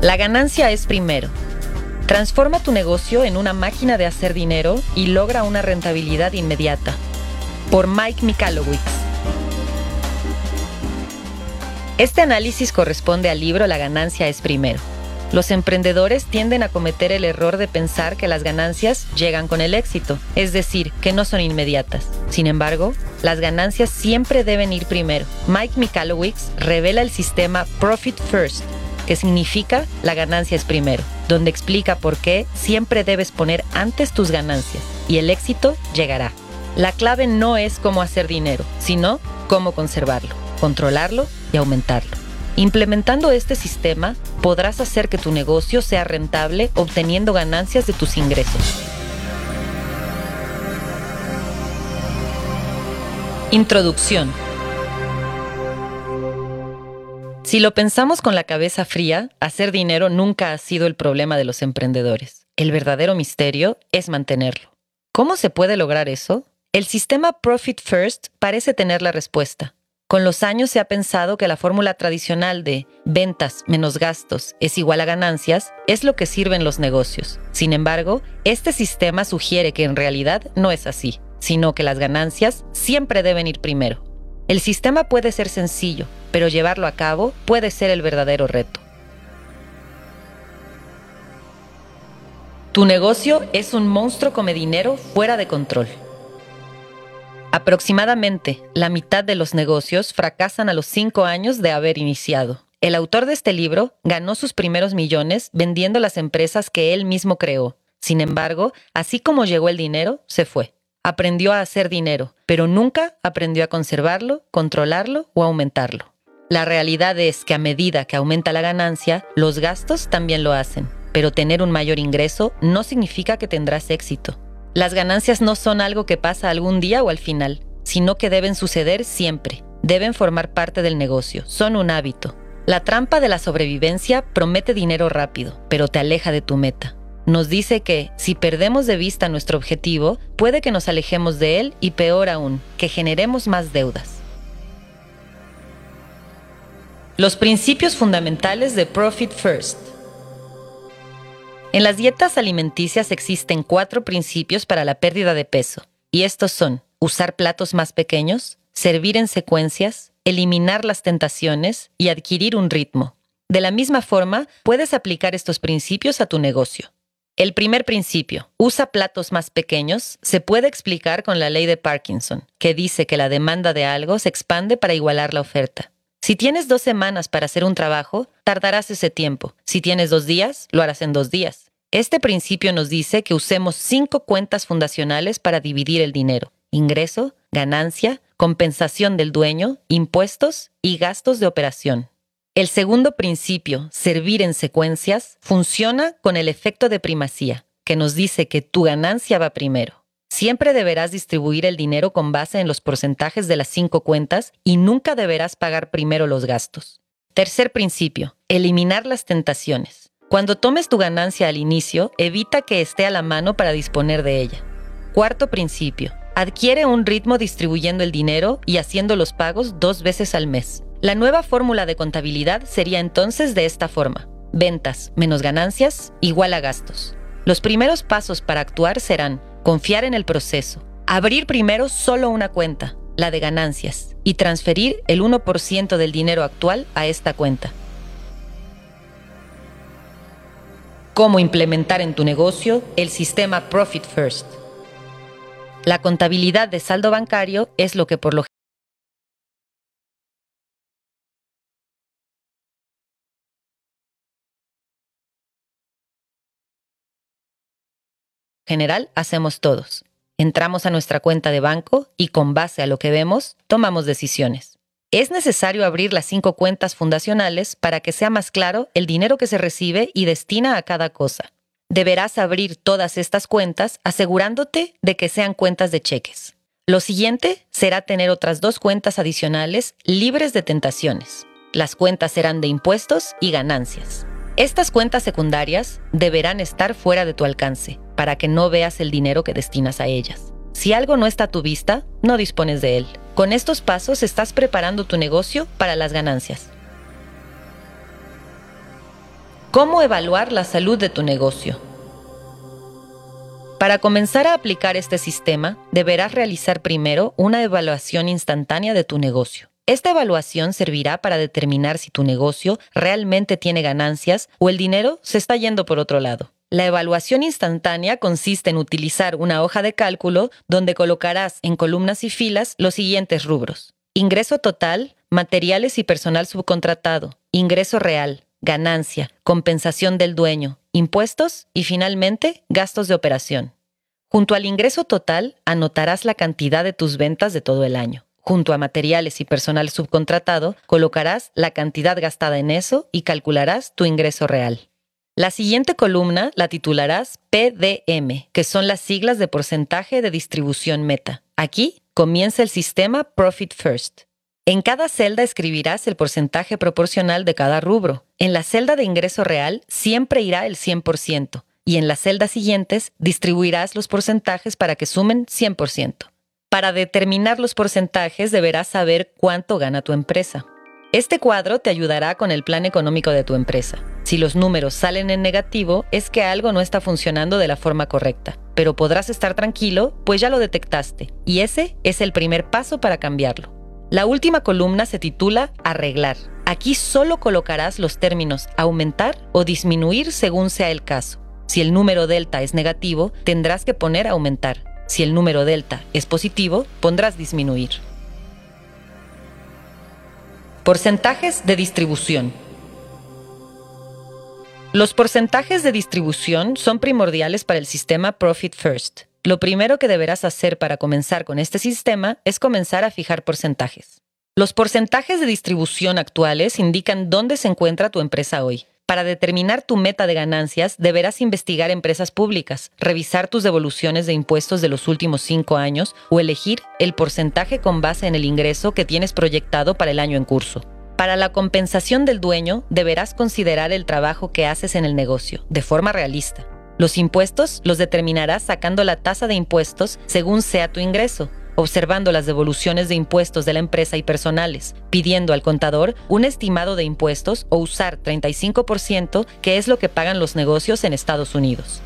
La ganancia es primero. Transforma tu negocio en una máquina de hacer dinero y logra una rentabilidad inmediata. Por Mike Michalowicz. Este análisis corresponde al libro La ganancia es primero. Los emprendedores tienden a cometer el error de pensar que las ganancias llegan con el éxito, es decir, que no son inmediatas. Sin embargo, las ganancias siempre deben ir primero. Mike Michalowicz revela el sistema Profit First, que significa la ganancia es primero, donde explica por qué siempre debes poner antes tus ganancias y el éxito llegará. La clave no es cómo hacer dinero, sino cómo conservarlo, controlarlo y aumentarlo. Implementando este sistema, podrás hacer que tu negocio sea rentable obteniendo ganancias de tus ingresos. Introducción. Si lo pensamos con la cabeza fría, hacer dinero nunca ha sido el problema de los emprendedores. El verdadero misterio es mantenerlo. ¿Cómo se puede lograr eso? El sistema Profit First parece tener la respuesta. Con los años se ha pensado que la fórmula tradicional de ventas menos gastos es igual a ganancias es lo que sirve en los negocios. Sin embargo, este sistema sugiere que en realidad no es así, sino que las ganancias siempre deben ir primero. El sistema puede ser sencillo, pero llevarlo a cabo puede ser el verdadero reto. Tu negocio es un monstruo come dinero fuera de control. Aproximadamente la mitad de los negocios fracasan a los cinco años de haber iniciado. El autor de este libro ganó sus primeros millones vendiendo las empresas que él mismo creó. Sin embargo, así como llegó el dinero, se fue. Aprendió a hacer dinero, pero nunca aprendió a conservarlo, controlarlo o aumentarlo. La realidad es que a medida que aumenta la ganancia, los gastos también lo hacen. Pero tener un mayor ingreso no significa que tendrás éxito. Las ganancias no son algo que pasa algún día o al final, sino que deben suceder siempre. Deben formar parte del negocio, son un hábito. La trampa de la sobrevivencia promete dinero rápido, pero te aleja de tu meta. Nos dice que, si perdemos de vista nuestro objetivo, puede que nos alejemos de él y peor aún, que generemos más deudas. Los principios fundamentales de Profit First. En las dietas alimenticias existen cuatro principios para la pérdida de peso, y estos son usar platos más pequeños, servir en secuencias, eliminar las tentaciones y adquirir un ritmo. De la misma forma, puedes aplicar estos principios a tu negocio. El primer principio, usa platos más pequeños, se puede explicar con la ley de Parkinson, que dice que la demanda de algo se expande para igualar la oferta. Si tienes dos semanas para hacer un trabajo, tardarás ese tiempo. Si tienes dos días, lo harás en dos días. Este principio nos dice que usemos cinco cuentas fundacionales para dividir el dinero. Ingreso, ganancia, compensación del dueño, impuestos y gastos de operación. El segundo principio, servir en secuencias, funciona con el efecto de primacía, que nos dice que tu ganancia va primero. Siempre deberás distribuir el dinero con base en los porcentajes de las cinco cuentas y nunca deberás pagar primero los gastos. Tercer principio, eliminar las tentaciones. Cuando tomes tu ganancia al inicio, evita que esté a la mano para disponer de ella. Cuarto principio, adquiere un ritmo distribuyendo el dinero y haciendo los pagos dos veces al mes. La nueva fórmula de contabilidad sería entonces de esta forma. Ventas menos ganancias igual a gastos. Los primeros pasos para actuar serán confiar en el proceso, abrir primero solo una cuenta, la de ganancias, y transferir el 1% del dinero actual a esta cuenta. Cómo implementar en tu negocio el sistema Profit First. La contabilidad de saldo bancario es lo que por lo general hacemos todos. Entramos a nuestra cuenta de banco y con base a lo que vemos, tomamos decisiones. Es necesario abrir las cinco cuentas fundacionales para que sea más claro el dinero que se recibe y destina a cada cosa. Deberás abrir todas estas cuentas asegurándote de que sean cuentas de cheques. Lo siguiente será tener otras dos cuentas adicionales libres de tentaciones. Las cuentas serán de impuestos y ganancias. Estas cuentas secundarias deberán estar fuera de tu alcance para que no veas el dinero que destinas a ellas. Si algo no está a tu vista, no dispones de él. Con estos pasos estás preparando tu negocio para las ganancias. ¿Cómo evaluar la salud de tu negocio? Para comenzar a aplicar este sistema, deberás realizar primero una evaluación instantánea de tu negocio. Esta evaluación servirá para determinar si tu negocio realmente tiene ganancias o el dinero se está yendo por otro lado. La evaluación instantánea consiste en utilizar una hoja de cálculo donde colocarás en columnas y filas los siguientes rubros. Ingreso total, materiales y personal subcontratado, ingreso real, ganancia, compensación del dueño, impuestos y finalmente gastos de operación. Junto al ingreso total anotarás la cantidad de tus ventas de todo el año. Junto a materiales y personal subcontratado colocarás la cantidad gastada en eso y calcularás tu ingreso real. La siguiente columna la titularás PDM, que son las siglas de porcentaje de distribución meta. Aquí comienza el sistema Profit First. En cada celda escribirás el porcentaje proporcional de cada rubro. En la celda de ingreso real siempre irá el 100% y en las celdas siguientes distribuirás los porcentajes para que sumen 100%. Para determinar los porcentajes deberás saber cuánto gana tu empresa. Este cuadro te ayudará con el plan económico de tu empresa. Si los números salen en negativo, es que algo no está funcionando de la forma correcta, pero podrás estar tranquilo, pues ya lo detectaste, y ese es el primer paso para cambiarlo. La última columna se titula Arreglar. Aquí solo colocarás los términos aumentar o disminuir según sea el caso. Si el número delta es negativo, tendrás que poner aumentar. Si el número delta es positivo, pondrás disminuir. Porcentajes de distribución. Los porcentajes de distribución son primordiales para el sistema Profit First. Lo primero que deberás hacer para comenzar con este sistema es comenzar a fijar porcentajes. Los porcentajes de distribución actuales indican dónde se encuentra tu empresa hoy. Para determinar tu meta de ganancias, deberás investigar empresas públicas, revisar tus devoluciones de impuestos de los últimos cinco años o elegir el porcentaje con base en el ingreso que tienes proyectado para el año en curso. Para la compensación del dueño, deberás considerar el trabajo que haces en el negocio, de forma realista. Los impuestos los determinarás sacando la tasa de impuestos según sea tu ingreso, observando las devoluciones de impuestos de la empresa y personales, pidiendo al contador un estimado de impuestos o usar 35%, que es lo que pagan los negocios en Estados Unidos.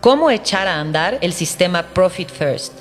¿Cómo echar a andar el sistema Profit First?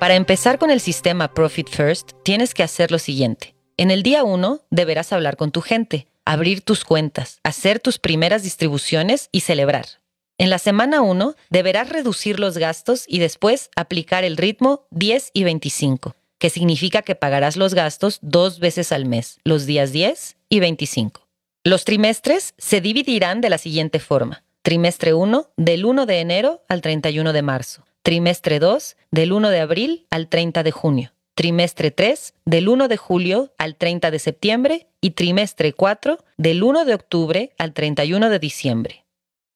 Para empezar con el sistema Profit First, tienes que hacer lo siguiente. En el día 1 deberás hablar con tu gente, abrir tus cuentas, hacer tus primeras distribuciones y celebrar. En la semana 1 deberás reducir los gastos y después aplicar el ritmo 10 y 25, que significa que pagarás los gastos dos veces al mes, los días 10 y 25. Los trimestres se dividirán de la siguiente forma. Trimestre 1 del 1 de enero al 31 de marzo. Trimestre 2 del 1 de abril al 30 de junio trimestre 3 del 1 de julio al 30 de septiembre y trimestre 4 del 1 de octubre al 31 de diciembre.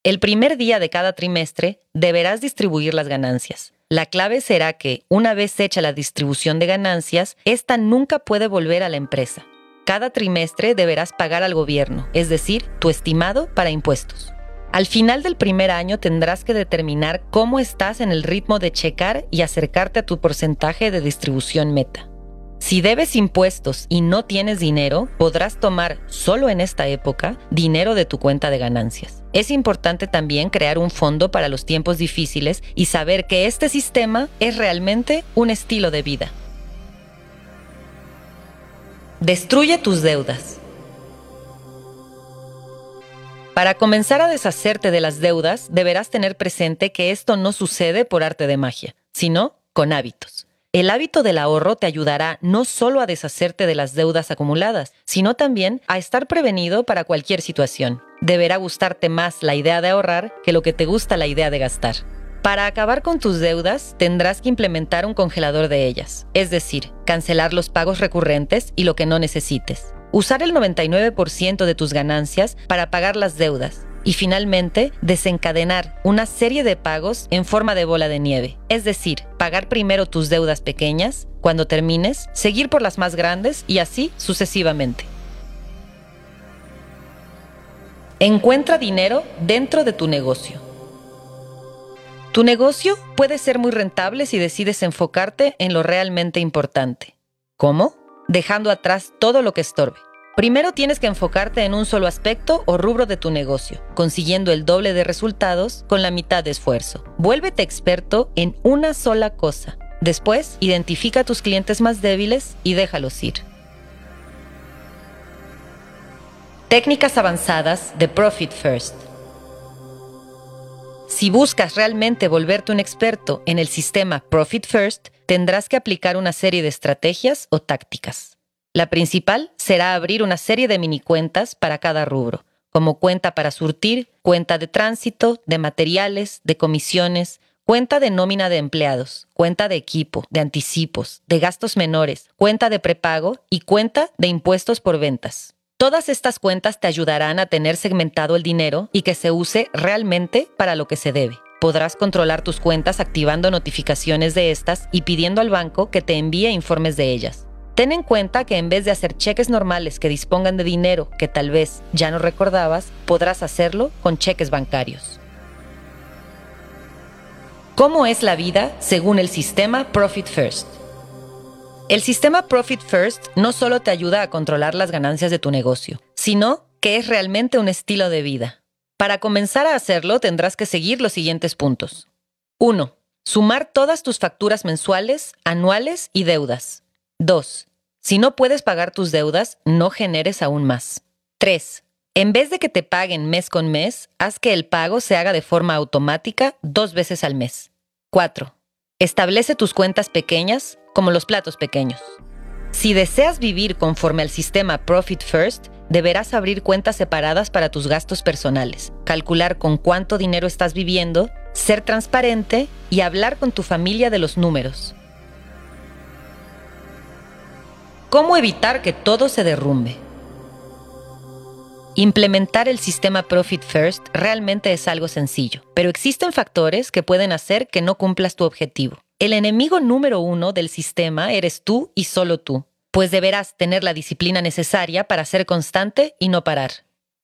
El primer día de cada trimestre deberás distribuir las ganancias. La clave será que, una vez hecha la distribución de ganancias, esta nunca puede volver a la empresa. Cada trimestre deberás pagar al gobierno, es decir, tu estimado para impuestos. Al final del primer año tendrás que determinar cómo estás en el ritmo de checar y acercarte a tu porcentaje de distribución meta. Si debes impuestos y no tienes dinero, podrás tomar solo en esta época dinero de tu cuenta de ganancias. Es importante también crear un fondo para los tiempos difíciles y saber que este sistema es realmente un estilo de vida. Destruye tus deudas. Para comenzar a deshacerte de las deudas, deberás tener presente que esto no sucede por arte de magia, sino con hábitos. El hábito del ahorro te ayudará no solo a deshacerte de las deudas acumuladas, sino también a estar prevenido para cualquier situación. Deberá gustarte más la idea de ahorrar que lo que te gusta la idea de gastar. Para acabar con tus deudas, tendrás que implementar un congelador de ellas, es decir, cancelar los pagos recurrentes y lo que no necesites. Usar el 99% de tus ganancias para pagar las deudas. Y finalmente, desencadenar una serie de pagos en forma de bola de nieve. Es decir, pagar primero tus deudas pequeñas, cuando termines, seguir por las más grandes y así sucesivamente. Encuentra dinero dentro de tu negocio. Tu negocio puede ser muy rentable si decides enfocarte en lo realmente importante. ¿Cómo? dejando atrás todo lo que estorbe. Primero tienes que enfocarte en un solo aspecto o rubro de tu negocio, consiguiendo el doble de resultados con la mitad de esfuerzo. Vuélvete experto en una sola cosa. Después, identifica a tus clientes más débiles y déjalos ir. Técnicas avanzadas de Profit First. Si buscas realmente volverte un experto en el sistema Profit First, tendrás que aplicar una serie de estrategias o tácticas. La principal será abrir una serie de mini cuentas para cada rubro, como cuenta para surtir, cuenta de tránsito, de materiales, de comisiones, cuenta de nómina de empleados, cuenta de equipo, de anticipos, de gastos menores, cuenta de prepago y cuenta de impuestos por ventas. Todas estas cuentas te ayudarán a tener segmentado el dinero y que se use realmente para lo que se debe. Podrás controlar tus cuentas activando notificaciones de estas y pidiendo al banco que te envíe informes de ellas. Ten en cuenta que en vez de hacer cheques normales que dispongan de dinero que tal vez ya no recordabas, podrás hacerlo con cheques bancarios. ¿Cómo es la vida según el sistema Profit First? El sistema Profit First no solo te ayuda a controlar las ganancias de tu negocio, sino que es realmente un estilo de vida. Para comenzar a hacerlo tendrás que seguir los siguientes puntos. 1. Sumar todas tus facturas mensuales, anuales y deudas. 2. Si no puedes pagar tus deudas, no generes aún más. 3. En vez de que te paguen mes con mes, haz que el pago se haga de forma automática dos veces al mes. 4. Establece tus cuentas pequeñas como los platos pequeños. Si deseas vivir conforme al sistema Profit First, deberás abrir cuentas separadas para tus gastos personales, calcular con cuánto dinero estás viviendo, ser transparente y hablar con tu familia de los números. ¿Cómo evitar que todo se derrumbe? Implementar el sistema Profit First realmente es algo sencillo, pero existen factores que pueden hacer que no cumplas tu objetivo. El enemigo número uno del sistema eres tú y solo tú, pues deberás tener la disciplina necesaria para ser constante y no parar.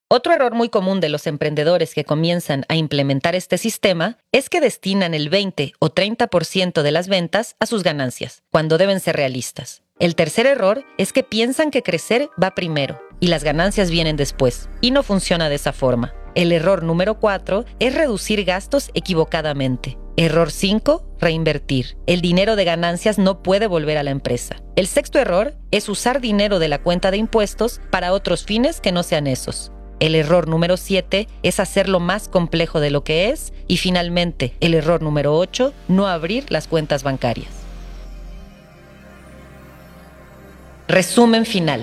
Otro error muy común de los emprendedores que comienzan a implementar este sistema es que destinan el 20 o 30% de las ventas a sus ganancias, cuando deben ser realistas. El tercer error es que piensan que crecer va primero y las ganancias vienen después, y no funciona de esa forma. El error número 4 es reducir gastos equivocadamente. Error 5, reinvertir. El dinero de ganancias no puede volver a la empresa. El sexto error es usar dinero de la cuenta de impuestos para otros fines que no sean esos. El error número 7 es hacerlo más complejo de lo que es. Y finalmente, el error número 8, no abrir las cuentas bancarias. Resumen final.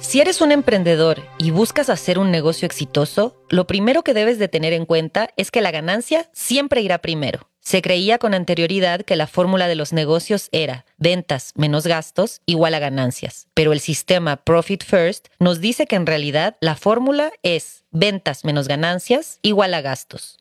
Si eres un emprendedor y buscas hacer un negocio exitoso, lo primero que debes de tener en cuenta es que la ganancia siempre irá primero. Se creía con anterioridad que la fórmula de los negocios era ventas menos gastos igual a ganancias, pero el sistema Profit First nos dice que en realidad la fórmula es ventas menos ganancias igual a gastos.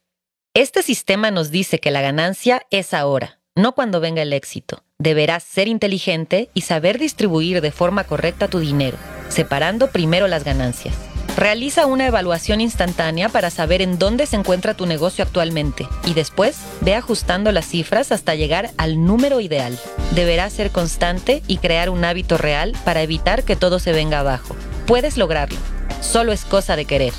Este sistema nos dice que la ganancia es ahora, no cuando venga el éxito. Deberás ser inteligente y saber distribuir de forma correcta tu dinero, separando primero las ganancias. Realiza una evaluación instantánea para saber en dónde se encuentra tu negocio actualmente y después ve ajustando las cifras hasta llegar al número ideal. Deberás ser constante y crear un hábito real para evitar que todo se venga abajo. Puedes lograrlo. Solo es cosa de querer.